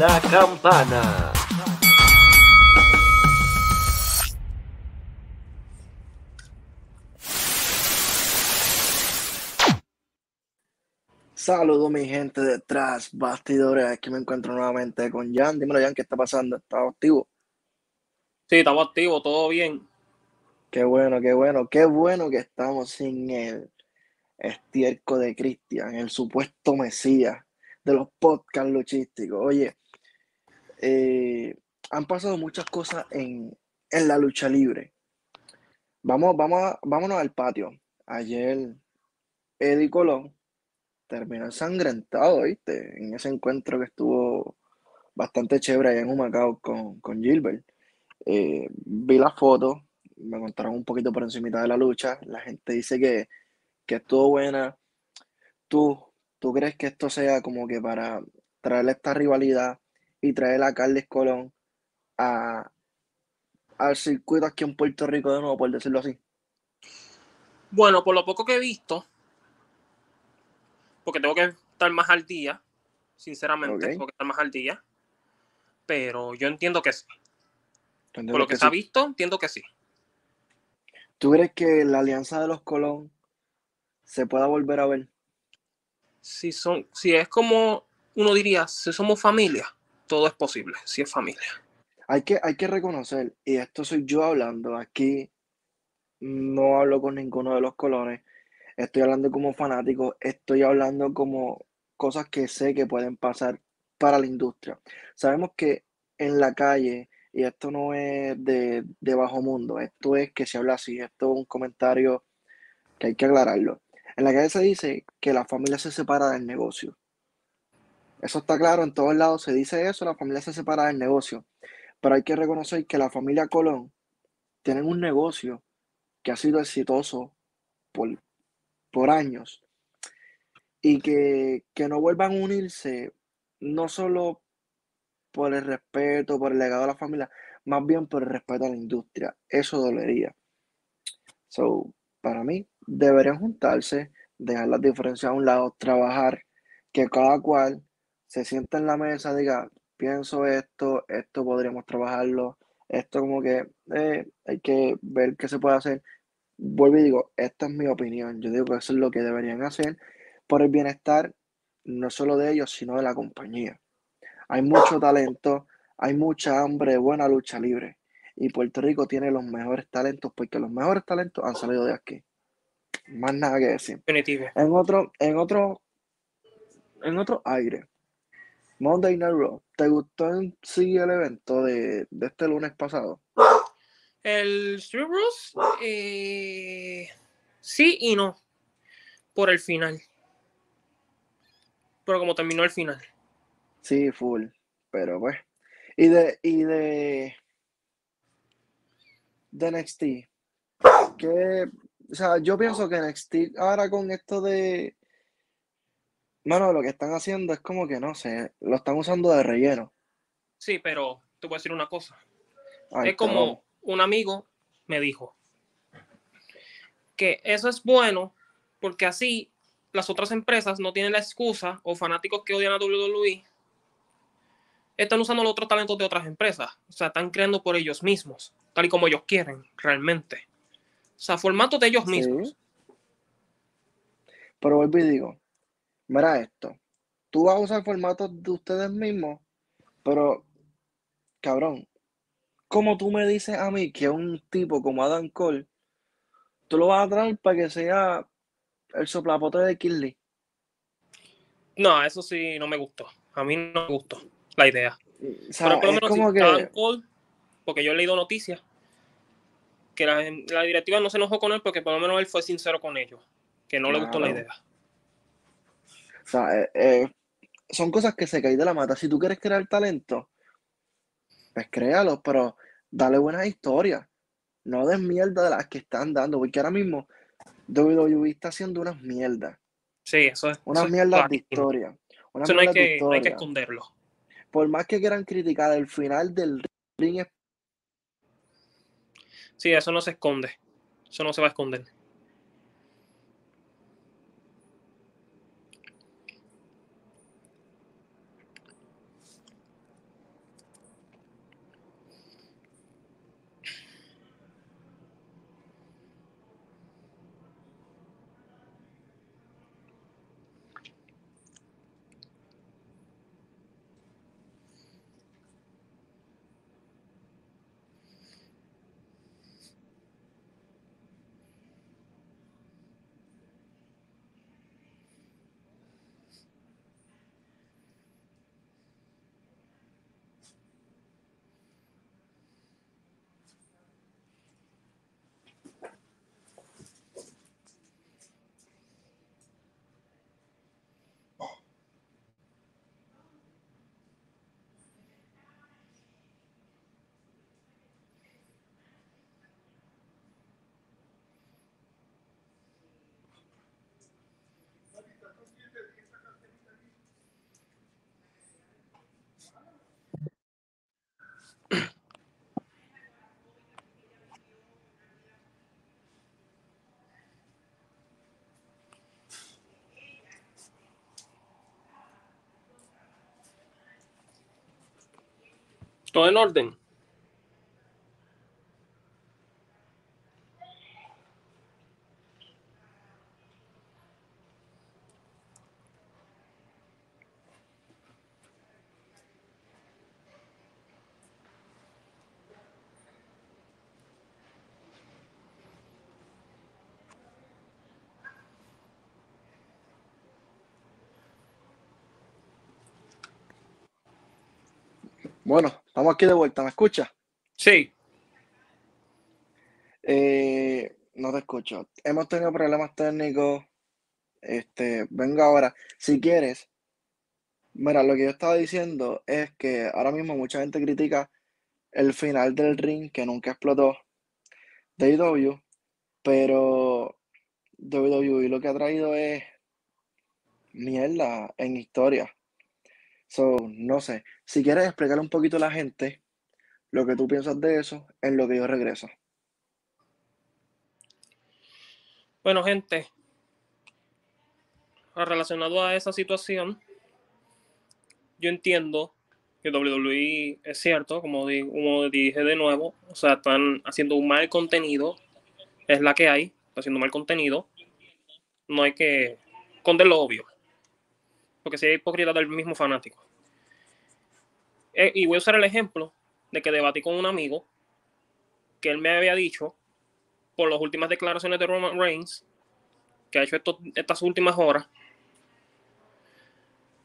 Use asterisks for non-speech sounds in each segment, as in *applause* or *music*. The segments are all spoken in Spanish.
la campana. Saludos mi gente detrás, bastidores, aquí me encuentro nuevamente con Jan. Dímelo Jan, ¿qué está pasando? ¿Estás activo? Sí, estamos activos, todo bien. Qué bueno, qué bueno, qué bueno que estamos sin el estiérco de Cristian, el supuesto mesías de los podcasts luchísticos. Oye, eh, han pasado muchas cosas en, la lucha libre. Vamos, vamos, vámonos al patio. Ayer Eddie Colón terminó ensangrentado, ¿viste? En ese encuentro que estuvo bastante chévere allá en Humacao con, con Gilbert. Eh, vi la foto, me contaron un poquito por encima de la lucha. La gente dice que, que estuvo buena. ¿Tú, ¿Tú crees que esto sea como que para traer esta rivalidad y traer a Carles Colón a, al circuito aquí en Puerto Rico de nuevo, por decirlo así? Bueno, por lo poco que he visto, porque tengo que estar más al día, sinceramente, tengo que estar más al día, pero yo entiendo que sí. Por lo que, se ha visto, entiendo que sí. ¿Tú crees que la alianza de los Colón se pueda volver a ver? Si, son, si es como uno diría, si somos familia, todo es posible, si es familia. Hay que, hay que reconocer, y esto soy yo hablando, aquí no hablo con ninguno de los colones, estoy hablando como fanático, estoy hablando como cosas que sé que pueden pasar para la industria. Sabemos que en la calle, y esto no es de, de bajo mundo, esto es que se habla así, esto es un comentario que hay que aclararlo. En la calle se dice que la familia se separa del negocio. Eso está claro, en todos lados se dice eso, la familia se separa del negocio. Pero hay que reconocer que la familia Colón tiene un negocio que ha sido exitoso por, por años y que, que no vuelvan a unirse no solo por el respeto, por el legado de la familia, más bien por el respeto a la industria. Eso dolería. So, para mí, deberían juntarse, dejar las diferencias a un lado, trabajar, que cada cual se sienta en la mesa, diga, pienso esto, esto podríamos trabajarlo, esto como que eh, hay que ver qué se puede hacer. Vuelvo y digo, esta es mi opinión, yo digo que eso es lo que deberían hacer por el bienestar no solo de ellos, sino de la compañía. Hay mucho talento, hay mucha hambre buena lucha libre. Y Puerto Rico tiene los mejores talentos porque los mejores talentos han salido de aquí. Más nada que decir. Definitivo. En otro, en otro, en otro aire. Monday Night Raw. ¿Te gustó en sí el evento de, este lunes pasado? El Street Bros, eh, sí y no. Por el final. Pero como terminó el final. Sí, full. Pero pues. Y de, y de, de NXT. Que, o sea, yo pienso que NXT ahora con esto de. Bueno, lo que están haciendo es como que no sé, lo están usando de relleno. Sí, pero te voy a decir una cosa. es como un amigo me dijo que eso es bueno porque así las otras empresas no tienen la excusa o fanáticos que odian a WWE están usando los otros talentos de otras empresas. O sea, están creando por ellos mismos, tal y como ellos quieren, realmente. O sea, formatos de ellos mismos. Pero vuelvo y digo, mira esto, tú vas a usar formatos de ustedes mismos, pero, cabrón, como tú me dices a mí que un tipo como Adam Cole, tú lo vas a traer para que sea el soplapote de Kirby. No, eso sí no me gustó. A mí no me gustó la idea. Pero por lo menos como que... porque yo he leído noticias que la, directiva no se enojó con él porque por lo menos él fue sincero con ellos, que no le gustó la idea. O sea, eh, eh, son cosas que se caen de la mata. Si tú quieres crear talento, pues créalo, pero dale buenas historias. No des mierda de las que están dando, porque ahora mismo WWE está haciendo unas mierdas. Sí, eso es. Unas mierdas de historia. eso no hay, que, no hay que esconderlo por más que quieran criticar el final del ring. Sí, eso no se esconde. Eso no se va a esconder. Todo en orden. Bueno, estamos aquí de vuelta, ¿me escuchas? Sí, Eh, no te escucho. Hemos tenido problemas técnicos. Este, venga ahora. Si quieres, mira, lo que yo estaba diciendo es que ahora mismo mucha gente critica el final del ring que nunca explotó de AEW, pero WWE lo que ha traído es mierda en historia. So, no sé. Si quieres explicarle un poquito a la gente lo que tú piensas de eso en lo que yo regreso. bueno, gente, relacionado a esa situación, yo entiendo que WWE es cierto, como, como dije de nuevo, o sea, están haciendo un mal contenido, es la que hay, está haciendo mal contenido, no hay que esconder lo obvio, porque hay hipocresía del mismo fanático. Eh, y voy a usar el ejemplo de que debatí con un amigo que él me había dicho por las últimas declaraciones de Roman Reigns que ha hecho estas últimas horas,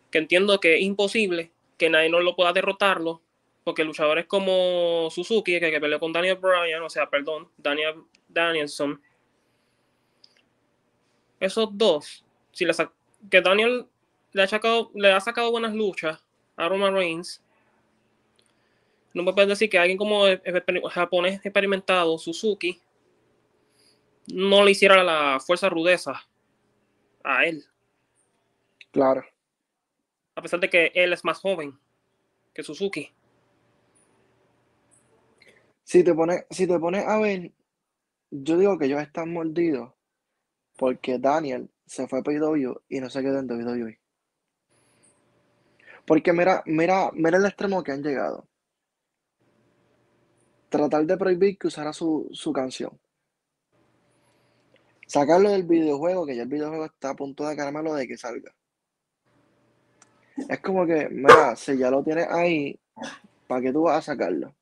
que entiendo que es imposible que nadie no lo pueda derrotarlo, porque luchadores como Suzuki, que, que peleó con Daniel Bryan, o sea, perdón, Daniel Danielson, esos dos, si le sa- que Daniel le ha, sacado, le ha sacado buenas luchas a Roman Reigns, no me puedes decir que alguien como el, el japonés experimentado, Suzuki, no le hiciera la fuerza rudeza a él, Claro. a pesar de que él es más joven que Suzuki. Si te pones, si te pones a ver, yo digo que ellos están mordidos porque Daniel se fue a PW y no se quedó en WWE. Porque mira, mira, mira el extremo que han llegado. Tratar de prohibir que usara su, su canción. Sacarlo del videojuego, que ya el videojuego está a punto de caramelo de que salga. Es como que, mira, si ya lo tienes ahí, ¿para qué tú vas a sacarlo?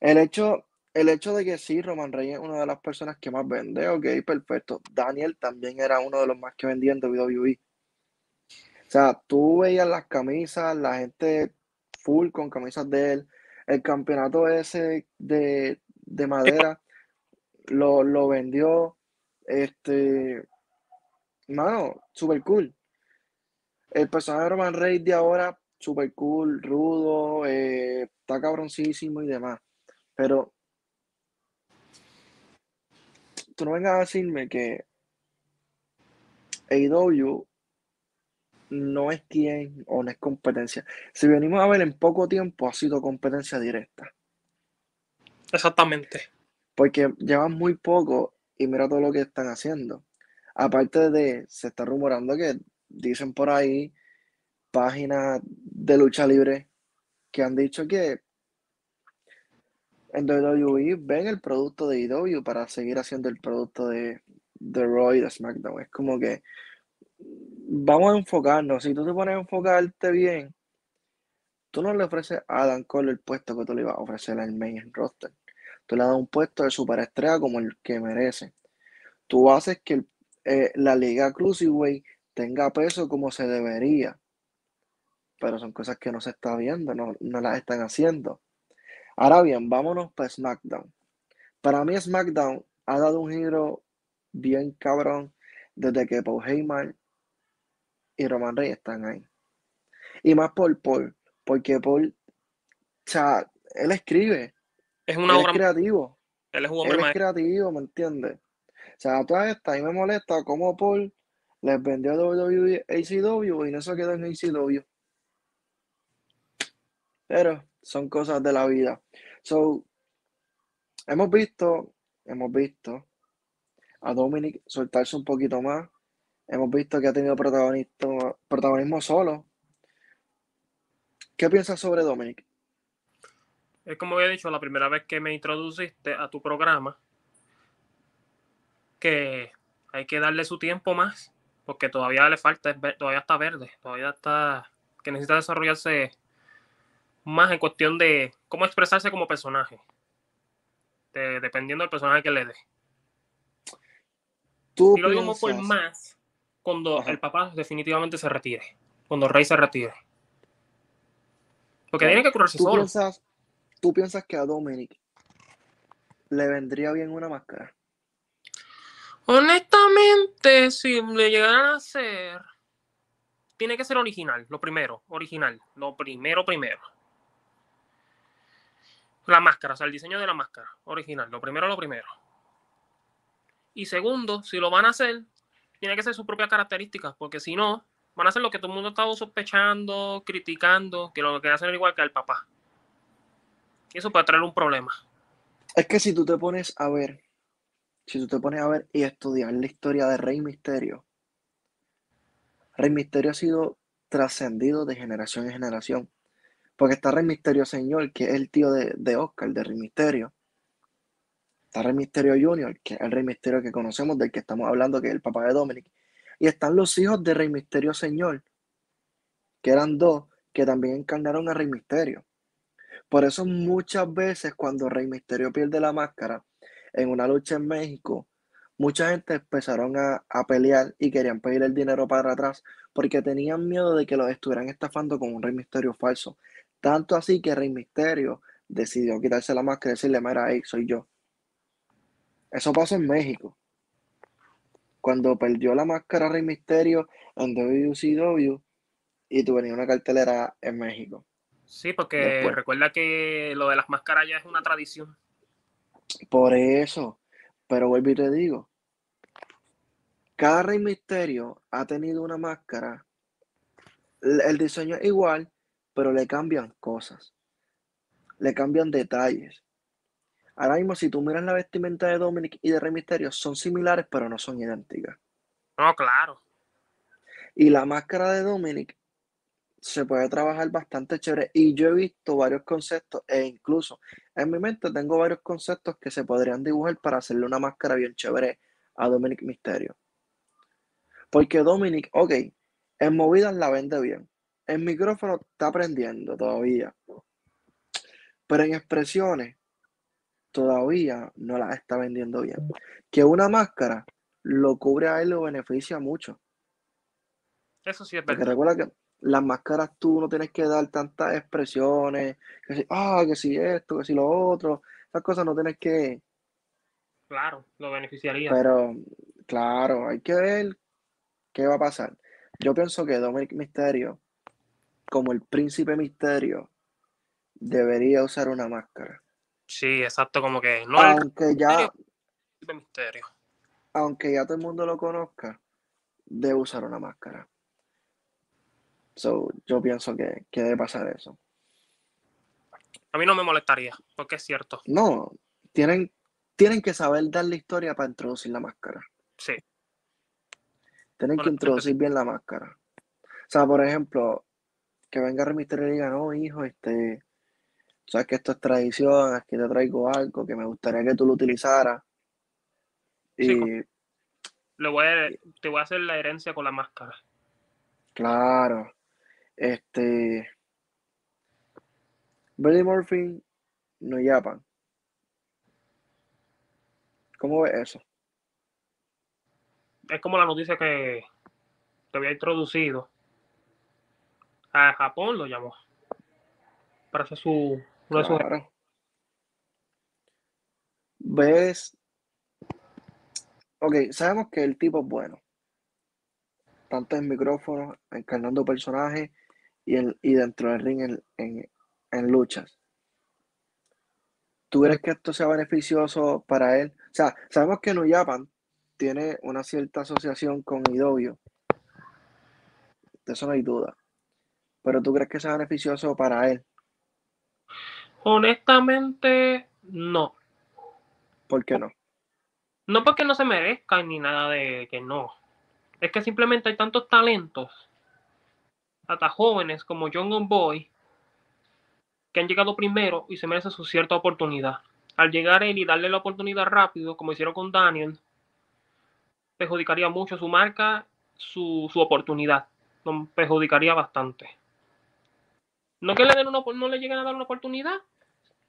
El hecho, el hecho de que sí, Roman Reigns es una de las personas que más vende, ok, perfecto. Daniel también era uno de los más que vendía en WWE. O sea, tú veías las camisas, la gente full con camisas de él. El campeonato ese de, de madera lo, lo vendió. Este, mano, super cool. El personaje de Roman Reigns de ahora, super cool, rudo, eh, está cabroncísimo y demás. Pero tú no vengas a decirme que AEW no es quien o no es competencia. Si venimos a ver en poco tiempo, ha sido competencia directa. Exactamente. Porque llevan muy poco y mira todo lo que están haciendo. Aparte de, se está rumorando que dicen por ahí páginas de lucha libre que han dicho que en WWE ven el producto de IW para seguir haciendo el producto de, de Raw y de SmackDown. Es como que vamos a enfocarnos. Si tú te pones a enfocarte bien, tú no le ofreces a Adam Cole el puesto que tú le ibas a ofrecer al main roster. Tú le das un puesto de superestrella como el que merece. Tú haces que eh, la Liga Cruiserweight tenga peso como se debería. Pero son cosas que no se está viendo, no, no las están haciendo. Ahora bien, vámonos para SmackDown. Para mí SmackDown ha dado un giro bien cabrón desde que Paul Heyman y Roman Reigns están ahí. Y más por Paul, porque Paul, o sea, él escribe, Es él una es obra. creativo, Él es un él hombre es maestro. creativo, ¿me entiendes? O sea, toda esta, y me molesta cómo Paul les vendió a WWE ACW y no se quedó en ACW. Pero son cosas de la vida. So, hemos visto, hemos visto a Dominic soltarse un poquito más. Hemos visto que ha tenido protagonismo, protagonismo solo. ¿Qué piensas sobre Dominic? es como había dicho la primera vez que me introduciste a tu programa, que hay que darle su tiempo más, porque todavía le falta, todavía está verde, todavía está, que necesita desarrollarse más en cuestión de cómo expresarse como personaje, dependiendo del personaje que le dé. Y lo digo por más cuando el papá definitivamente se retire, cuando rey se retire. Porque tiene que curarse solo. ¿Tú piensas que a Dominic le vendría bien una máscara? Honestamente, si le llegaran a hacer, tiene que ser original, lo primero, original, lo primero, primero. La máscara, o sea, el diseño de la máscara, original, lo primero, lo primero. Y segundo, si lo van a hacer, tiene que ser su propia característica, porque si no, van a hacer lo que todo el mundo ha estado sospechando, criticando, que lo que hacen igual que el papá. Y eso puede traer un problema. Es que si tú te pones a ver si tú te pones a ver y estudiar la historia de Rey Misterio, Rey Misterio ha sido trascendido de generación en generación. Porque está Rey Misterio Señor, que es el tío de, Oscar, de Rey Misterio. Está Rey Misterio Junior, que es el Rey Misterio que conocemos, del que estamos hablando, que es el papá de Dominic. Y están los hijos de Rey Misterio Señor, que eran dos, que también encarnaron a Rey Misterio. Por eso muchas veces cuando Rey Misterio pierde la máscara, en una lucha en México, mucha gente empezaron a, pelear y querían pedir el dinero para atrás porque tenían miedo de que los estuvieran estafando con un Rey Misterio falso. Tanto así que Rey Misterio decidió quitarse la máscara y decirle, mira, ahí soy yo. Eso pasó en México. Cuando perdió la máscara Rey Misterio en WCW y tú venías una cartelera en México. Sí, porque recuerda que lo de las máscaras ya es una tradición. Por eso, pero vuelvo y te digo, cada Rey Misterio ha tenido una máscara, el diseño es igual, pero le cambian cosas, le cambian detalles. Ahora mismo, si tú miras la vestimenta de Dominic y de Rey Misterio, son similares, pero no son idénticas. No, claro. Y la máscara de Dominic se puede trabajar bastante chévere. Y yo he visto varios conceptos e incluso en mi mente tengo varios conceptos que se podrían dibujar para hacerle una máscara bien chévere a Dominic Misterio. Porque Dominic, ok, en movidas la vende bien. En micrófono está aprendiendo todavía. Pero en expresiones todavía no la está vendiendo bien. Que una máscara lo cubre a él lo beneficia mucho. Eso sí es verdad. Porque recuerda que las máscaras tú no tienes que dar tantas expresiones, que si, ah, que si esto, que si lo otro, esas cosas no tienes que... Claro, lo beneficiaría. Pero, claro, hay que ver qué va a pasar. Yo pienso que Dominic Misterio, como el príncipe misterio, debería usar una máscara. Sí, exacto, como que no aunque ya misterio. Aunque ya todo el mundo lo conozca, debe usar una máscara. So, yo pienso que, debe pasar eso. A mí no me molestaría, porque es cierto. No, tienen, tienen que saber dar la historia para introducir la máscara. Sí. Tienen que introducir bien la máscara. O sea, por ejemplo, que venga Remisterio y diga, no, hijo, este, sabes que esto es tradición, aquí te traigo algo que me gustaría que tú lo utilizaras. Y... voy a, te voy a hacer la herencia con la máscara. Claro. Este. Billy Murphy, no Japan. ¿Cómo ves eso? Es como la noticia que te había introducido. A Japón lo llamó. Para hacer su. ¿Ves? Ok, sabemos que el tipo es bueno. Tanto en micrófono, encarnando personajes y, dentro del ring en, luchas. ¿Tú crees que esto sea beneficioso para él? O sea, sabemos que New Japan tiene una cierta asociación con Idovio. De eso no hay duda. Pero ¿tú crees que sea beneficioso para él? Honestamente, no. ¿Por qué no? No porque no se merezca ni nada de que no. Es que simplemente hay tantos talentos hasta jóvenes como John Boy, que han llegado primero y se merecen su cierta oportunidad. Al llegar él y darle la oportunidad rápido, como hicieron con Daniel, perjudicaría mucho su marca, su, su oportunidad. Lo perjudicaría bastante. No que le den una, no le lleguen a dar una oportunidad,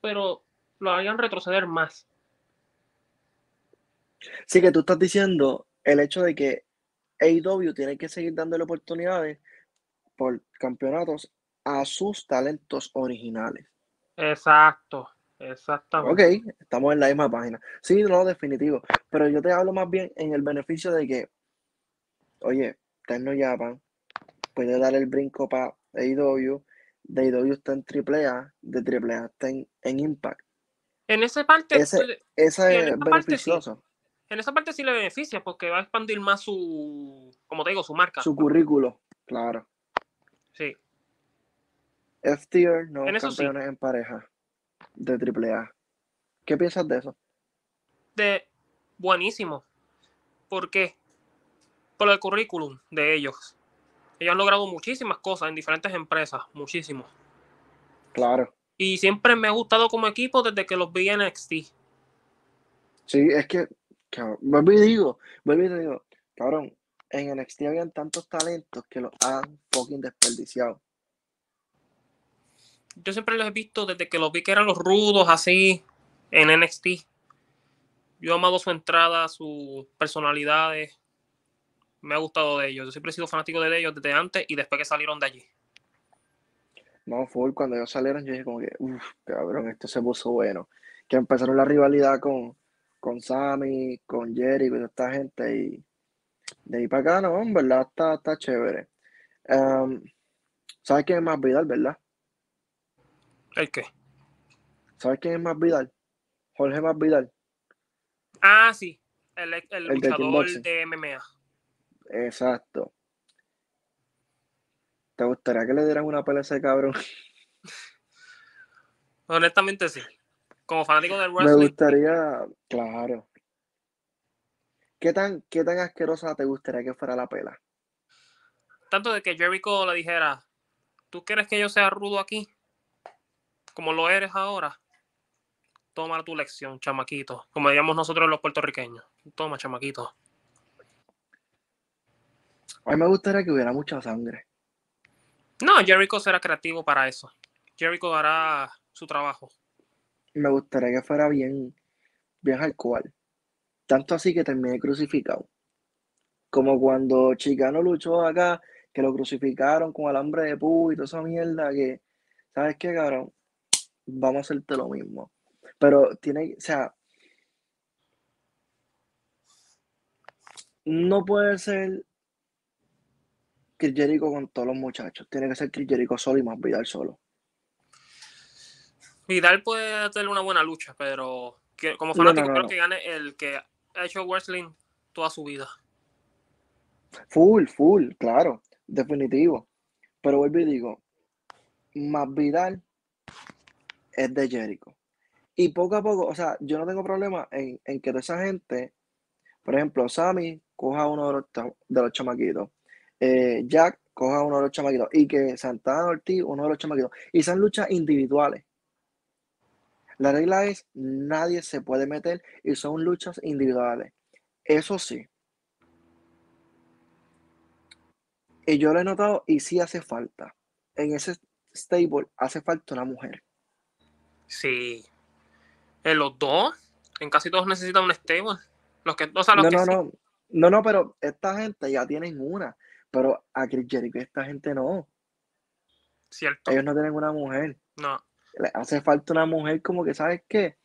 pero lo harían retroceder más. Sí, que tú estás diciendo el hecho de que AEW tiene que seguir dándole oportunidades por campeonatos a sus talentos originales. Exacto, exactamente. Ok, estamos en la misma página. Sí, no, definitivo. Pero yo te hablo más bien en el beneficio de que, oye, Tecno Japan puede dar el brinco para AEW, de AEW está en AAA, de AAA está en, en Impact. En esa parte, Ese, esa en es esa parte sí. en esa parte sí le beneficia porque va a expandir más su, como te digo, su marca. Su currículo, claro. Sí. F-Tier, no En sí. campeones en pareja de AAA. ¿Qué piensas de eso? De buenísimo. ¿Por qué? Por el currículum de ellos. Ellos han logrado muchísimas cosas en diferentes empresas, muchísimo. Claro. Y siempre me ha gustado como equipo desde que los vi en NXT. Sí, es que, cabrón, vuelvo y digo, vuelvo y digo, cabrón, en NXT habían tantos talentos que los han fucking desperdiciado. Yo siempre los he visto desde que los vi que eran los rudos así en NXT. Yo he amado su entrada, sus personalidades. Me ha gustado de ellos. Yo siempre he sido fanático de ellos desde antes y después que salieron de allí. No, full, cuando ellos salieron, yo dije como que, uff, cabrón, esto se puso bueno. Que empezaron la rivalidad con, con Sammy, con Jerry, con esta gente, y de ahí para acá, no, en verdad está, está chévere. Em, ¿sabes quién es más Vidal, verdad? ¿El qué? ¿Sabes quién es más Vidal? Jorge más Vidal. Ah, sí. El, el El luchador de MMA. Exacto. ¿Te gustaría que le dieran una pelea a ese cabrón? *laughs* Honestamente sí. Como fanático del Me wrestling, gustaría, claro. ¿Qué tan, qué tan asquerosa te gustaría que fuera la pela? tanto de que Jericho le dijera, ¿tú quieres que yo sea rudo aquí? Como lo eres ahora. Toma tu lección, chamaquito. Como diríamos nosotros los puertorriqueños. Toma, chamaquito. A mí me gustaría que hubiera mucha sangre. No, Jericho será creativo para eso. Jericho hará su trabajo. Me gustaría que fuera bien, bien hardcore. Tanto así que terminé crucificado. Como cuando Chicano luchó acá, que lo crucificaron con alambre de púa y toda esa mierda, que, ¿sabes qué, cabrón? Vamos a hacerte lo mismo. Pero tiene, o sea, no puede ser Chris Jericho con todos los muchachos. Tiene que ser Chris Jericho solo y más Vidal solo. Vidal puede tener una buena lucha, pero que- como No, no, fanático no, creo que gane el que ha hecho wrestling toda su vida. Full, full, claro, definitivo. Pero vuelvo y digo, más Vidal es de Jericho. Y poco a poco, o sea, yo no tengo problema en, en que toda esa gente, por ejemplo, Sammy coja uno de los, de los chamaquitos, eh, Jack coja uno de los chamaquitos, y que Santana Ortiz uno de los chamaquitos, y sean luchas individuales. La regla es, nadie se puede meter y son luchas individuales. Eso sí. Y yo lo he notado y sí hace falta. En ese stable hace falta una mujer. Sí. En los dos, en casi todos necesitan un stable. Los que, o sea, los No, que no, sí- no. No, no, pero esta gente ya tienen una. Pero a Chris Jericho esta gente no. cierto. Ellos no tienen una mujer. No. Hace falta una mujer como que, ¿sabes qué?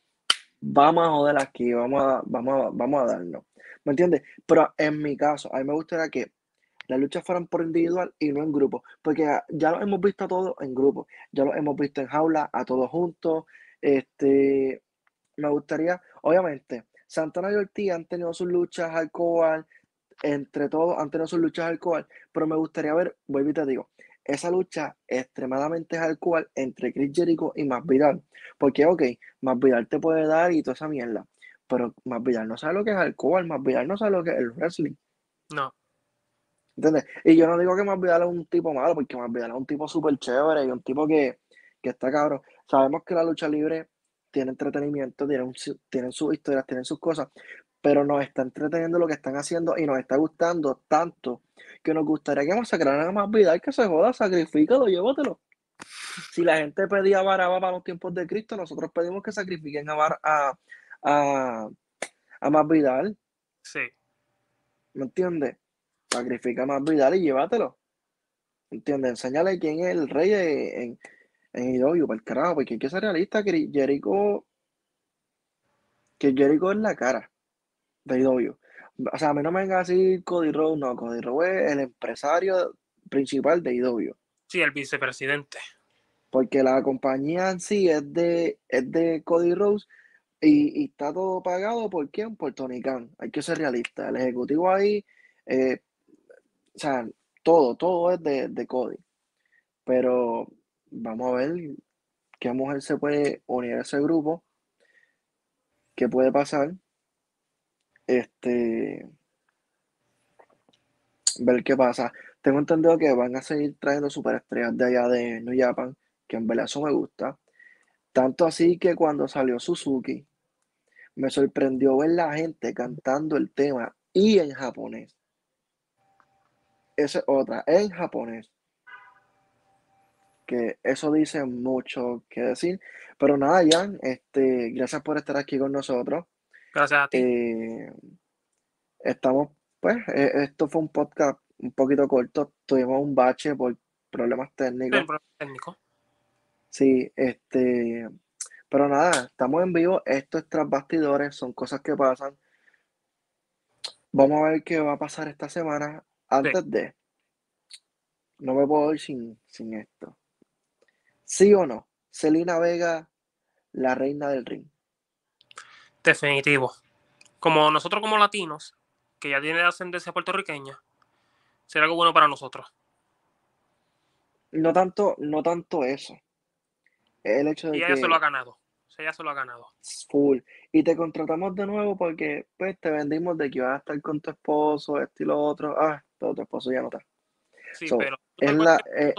Vamos a joder aquí, vamos a, vamos a, vamos a darnos. ¿Me entiendes? Pero en mi caso, a mí me gustaría que las luchas fueran por individual y no en grupo. Porque ya lo hemos visto a todos en grupo. Ya lo hemos visto en jaula, a todos juntos. Este, me gustaría, obviamente, Santana y Ortiz han tenido sus luchas alcohol, entre todos han tenido sus luchas alcohol, pero me gustaría ver, vuelvo y te digo, esa lucha extremadamente alcohol entre Chris Jericho y Masvidal. Porque, ok, Masvidal te puede dar y toda esa mierda, pero Masvidal no sabe lo que es alcohol, Masvidal no sabe lo que es el wrestling. No. ¿Entiendes? Y yo no digo que Masvidal es un tipo malo, porque Masvidal es un tipo súper chévere y un tipo que, que está cabrón. Sabemos que la lucha libre tiene entretenimiento, tienen, tienen sus historias, tienen sus cosas, pero nos está entreteniendo lo que están haciendo y nos está gustando tanto que nos gustaría que masacraran a más vida y que se joda, sacrifícalo, llévatelo. Si la gente pedía a Baraba para los tiempos de Cristo, nosotros pedimos que sacrifiquen a, a, a, a Más Vidal. Sí. ¿Me entiendes? Sacrifica a Más Vidal y llévatelo. ¿Me entiendes? Enséñale quién es el rey en, en para el carajo, porque hay que ser realista que Jericho. Que Jericho es la cara de Idoio. O sea, a mí no me venga así Cody Rhodes, no. Cody Rhodes es el empresario principal de Idoio. Sí, el vicepresidente. Porque la compañía en sí es de, es de Cody Rhodes y, está todo pagado por quién? Por Tony Khan. Hay que ser realista. El ejecutivo ahí, eh, o sea, todo, todo es de, de Cody. Pero vamos a ver qué mujer se puede unir a ese grupo, qué puede pasar. Este, ver qué pasa. Tengo entendido que van a seguir trayendo superestrellas de allá de New Japan, que en verdad eso me gusta. Tanto así que cuando salió Suzuki, me sorprendió ver la gente cantando el tema y en japonés. Esa es otra, en japonés. Que eso dice mucho que decir. Pero nada, Jan, este, gracias por estar aquí con nosotros. Gracias a ti. Eh, estamos, pues, eh, esto fue un podcast un poquito corto. Tuvimos un bache por problemas técnicos. Sí, problemas técnicos. Sí, este, pero nada, estamos en vivo. Esto es tras bastidores, son cosas que pasan. Vamos a ver qué va a pasar esta semana. Antes de, no me puedo ir sin, sin esto. ¿Sí o no? Celina Vega, la reina del ring. Definitivo. Como nosotros como latinos, que ya tiene ascendencia puertorriqueña, será algo bueno para nosotros. No tanto, no tanto eso. El hecho de y ella se lo ha ganado. Ella se lo ha ganado. Full. Y te contratamos de nuevo porque pues te vendimos de que ibas a estar con tu esposo, esto y lo otro. Ah, todo tu esposo ya no está. Sí, pero es la, eh,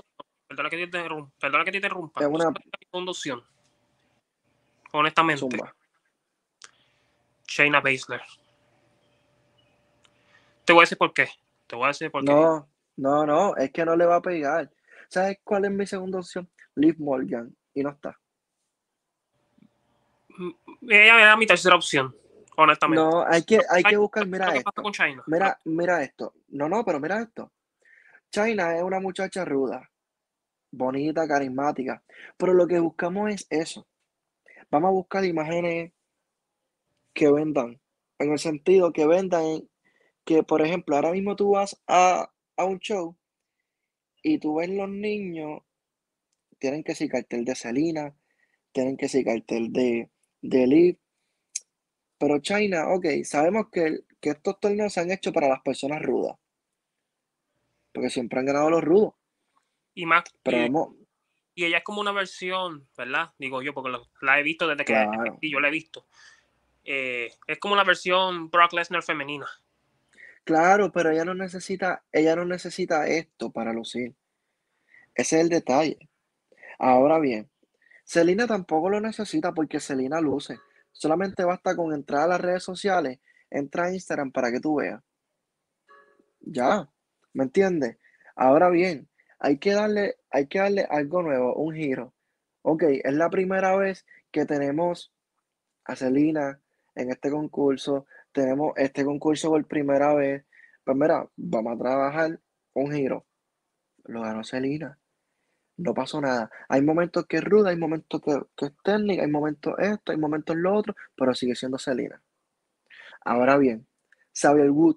perdona que te interrumpa, perdona que te interrumpa. Es una conducción. Honestamente. Zumba. Shayna Baszler. Te voy a decir por qué. Te voy a decir por qué. No, no, no, es que no le va a pegar. ¿Sabes cuál es mi segunda opción? Liv Morgan. Y no está. Mm, ella era mi tercera opción, honestamente. No, hay que, hay que buscar, mira ¿Qué esto. pasa con China? Mira, mira esto. No, no, pero mira esto. China es una muchacha ruda, bonita, carismática. Pero lo que buscamos es eso. Vamos a buscar imágenes que vendan. En el sentido que vendan que, por ejemplo, ahora mismo tú vas a, a un show y tú ves los niños, tienen que ser cartel de Selena, tienen que ser cartel de, de. Pero China, ok, sabemos que, que estos torneos se han hecho para las personas rudas. Porque siempre han ganado los rudos. Y más. Pero y, vamos, y ella es como una versión, ¿verdad? Digo yo, porque lo- la he visto desde que Claro. yo la he visto. Eh, es como una versión Brock Lesnar femenina. claro, pero ella no necesita, ella no necesita esto para lucir. Ese es el detalle. Ahora bien, Selena tampoco lo necesita porque Selena luce. Solamente basta con entrar a las redes sociales, entra a Instagram para que tú veas. Ya, ¿me entiendes? Ahora bien, hay que darle, hay que darle algo nuevo, un giro. Ok, es la primera vez que tenemos a Selena en este concurso. Tenemos este concurso por primera vez. Pues mira, vamos a trabajar un giro. Lo ganó Selena. No pasó nada. Hay momentos que es ruda, hay momentos que, que es técnica, hay momentos esto, hay momentos lo otro, pero sigue siendo Selena. Ahora bien, Xavier Wood,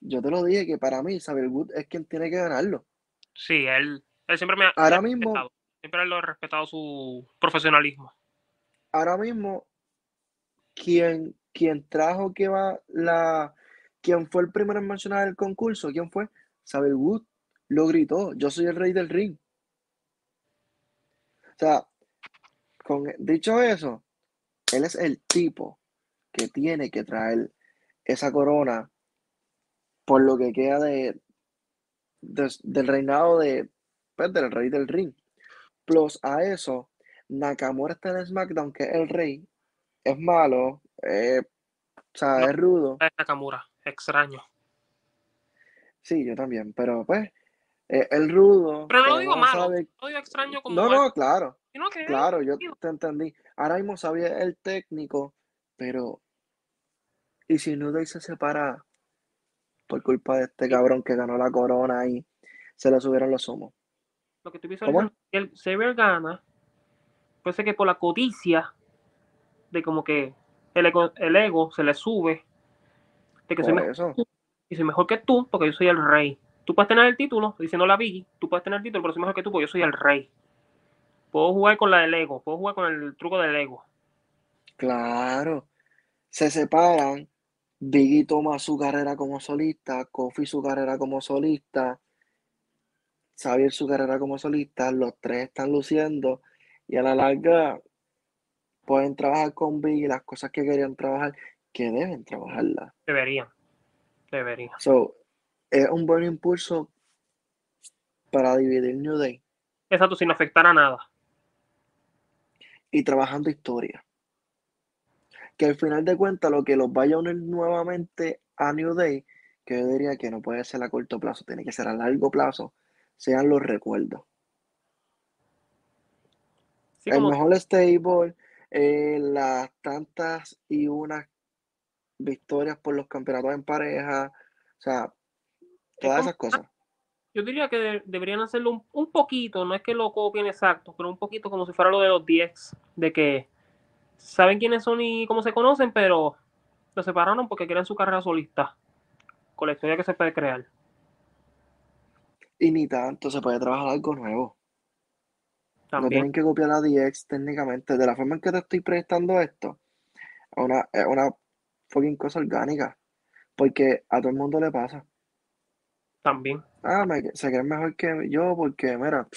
yo te lo dije que para mí Xavier Wood es quien tiene que ganarlo. Sí, él, él siempre me ha Ahora mismo- respetado. Siempre lo he respetado su profesionalismo. Ahora mismo, quien, trajo que va la. quien fue el primero en mencionar el concurso, ¿quién fue? Xavier Wood lo gritó. Yo soy el rey del ring. O sea, con, dicho eso, él es el tipo que tiene que traer esa corona por lo que queda de, de- del reinado de, pues, del rey del ring. Plus a eso, Nakamura está en SmackDown, que es el rey, es malo, eh, o sea, No. es rudo. Es Nakamura, extraño. Sí, yo también, pero pues, eh, el rudo. Pero no digo no malo, sabe- no digo extraño como No, no, claro, que claro, yo te entendí. Ahora mismo sabía el técnico, pero. ¿Y si New Day se separa por culpa de este cabrón que ganó la corona y se le subieron los humos? lo que visualizando es que el Xavier gana, puede ser que por la codicia de como que el ego, el ego se le sube, de que soy mejor, eso. y soy mejor que tú porque yo soy el rey. Tú puedes tener el título, diciendo la Biggie, tú puedes tener el título, pero soy mejor que tú porque yo soy el rey. Puedo jugar con la del ego, puedo jugar con el truco del ego. Claro. Se separan. Biggie toma su carrera como solista, Kofi su carrera como solista, Xavier su carrera como solista, los tres están luciendo y a la larga pueden trabajar con Biggie las cosas que querían trabajar, que deben trabajarlas. Deberían, deberían. So, es un buen impulso para dividir New Day Exacto, sin afectar a nada. y trabajando historia. Que al final de cuentas lo que los vaya a unir nuevamente a New Day, que yo diría que no puede ser a corto plazo, tiene que ser a largo plazo, sean los recuerdos. Sí, el como mejor stable, eh, las tantas y unas victorias por los campeonatos en pareja, o sea, todas esas cosas. Yo diría que de- deberían hacerlo un, un poquito, no es que lo copien exacto, pero un poquito como si fuera lo de los 10, de que saben quiénes son y cómo se conocen, pero los separaron porque quieren su carrera solista, con la historia que se puede crear. Y ni tanto, se puede trabajar algo nuevo. No tienen que copiar a DX técnicamente. De la forma en que te estoy prestando esto, es una, una fucking cosa orgánica. Porque a todo el mundo le pasa. también. Ah, me, se creen mejor que yo porque, mira,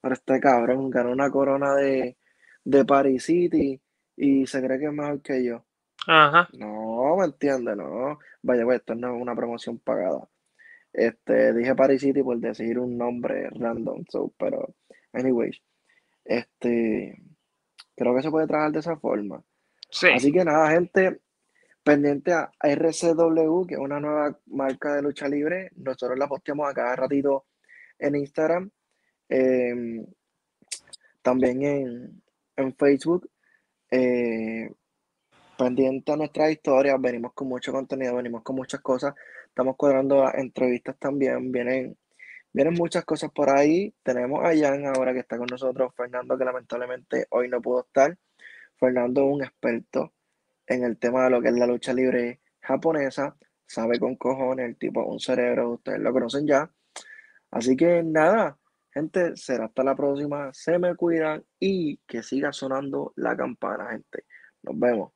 pero este cabrón ganó una corona de, de Paris City y se cree que es mejor que yo. Ajá. No, me entiende, no. Vaya, pues esto no es una promoción pagada. Este, dije Paris City por decir un nombre random, so, pero, anyways, este, creo que se puede trabajar de esa forma. Sí. Así que nada, gente, pendiente a RCW, que es una nueva marca de lucha libre. Nosotros la posteamos a cada ratito en Instagram, em, también en, en Facebook. Eh, pendiente a nuestras historias, venimos con mucho contenido, venimos con muchas cosas. Estamos cuadrando las entrevistas también, vienen, vienen muchas cosas por ahí. Tenemos a Jan ahora que está con nosotros, Fernando, que lamentablemente hoy no pudo estar. Fernando es un experto en el tema de lo que es la lucha libre japonesa, sabe con cojones, el tipo un cerebro, ustedes lo conocen ya. Así que nada, gente, será hasta la próxima, se me cuidan y que siga sonando la campana, gente. Nos vemos.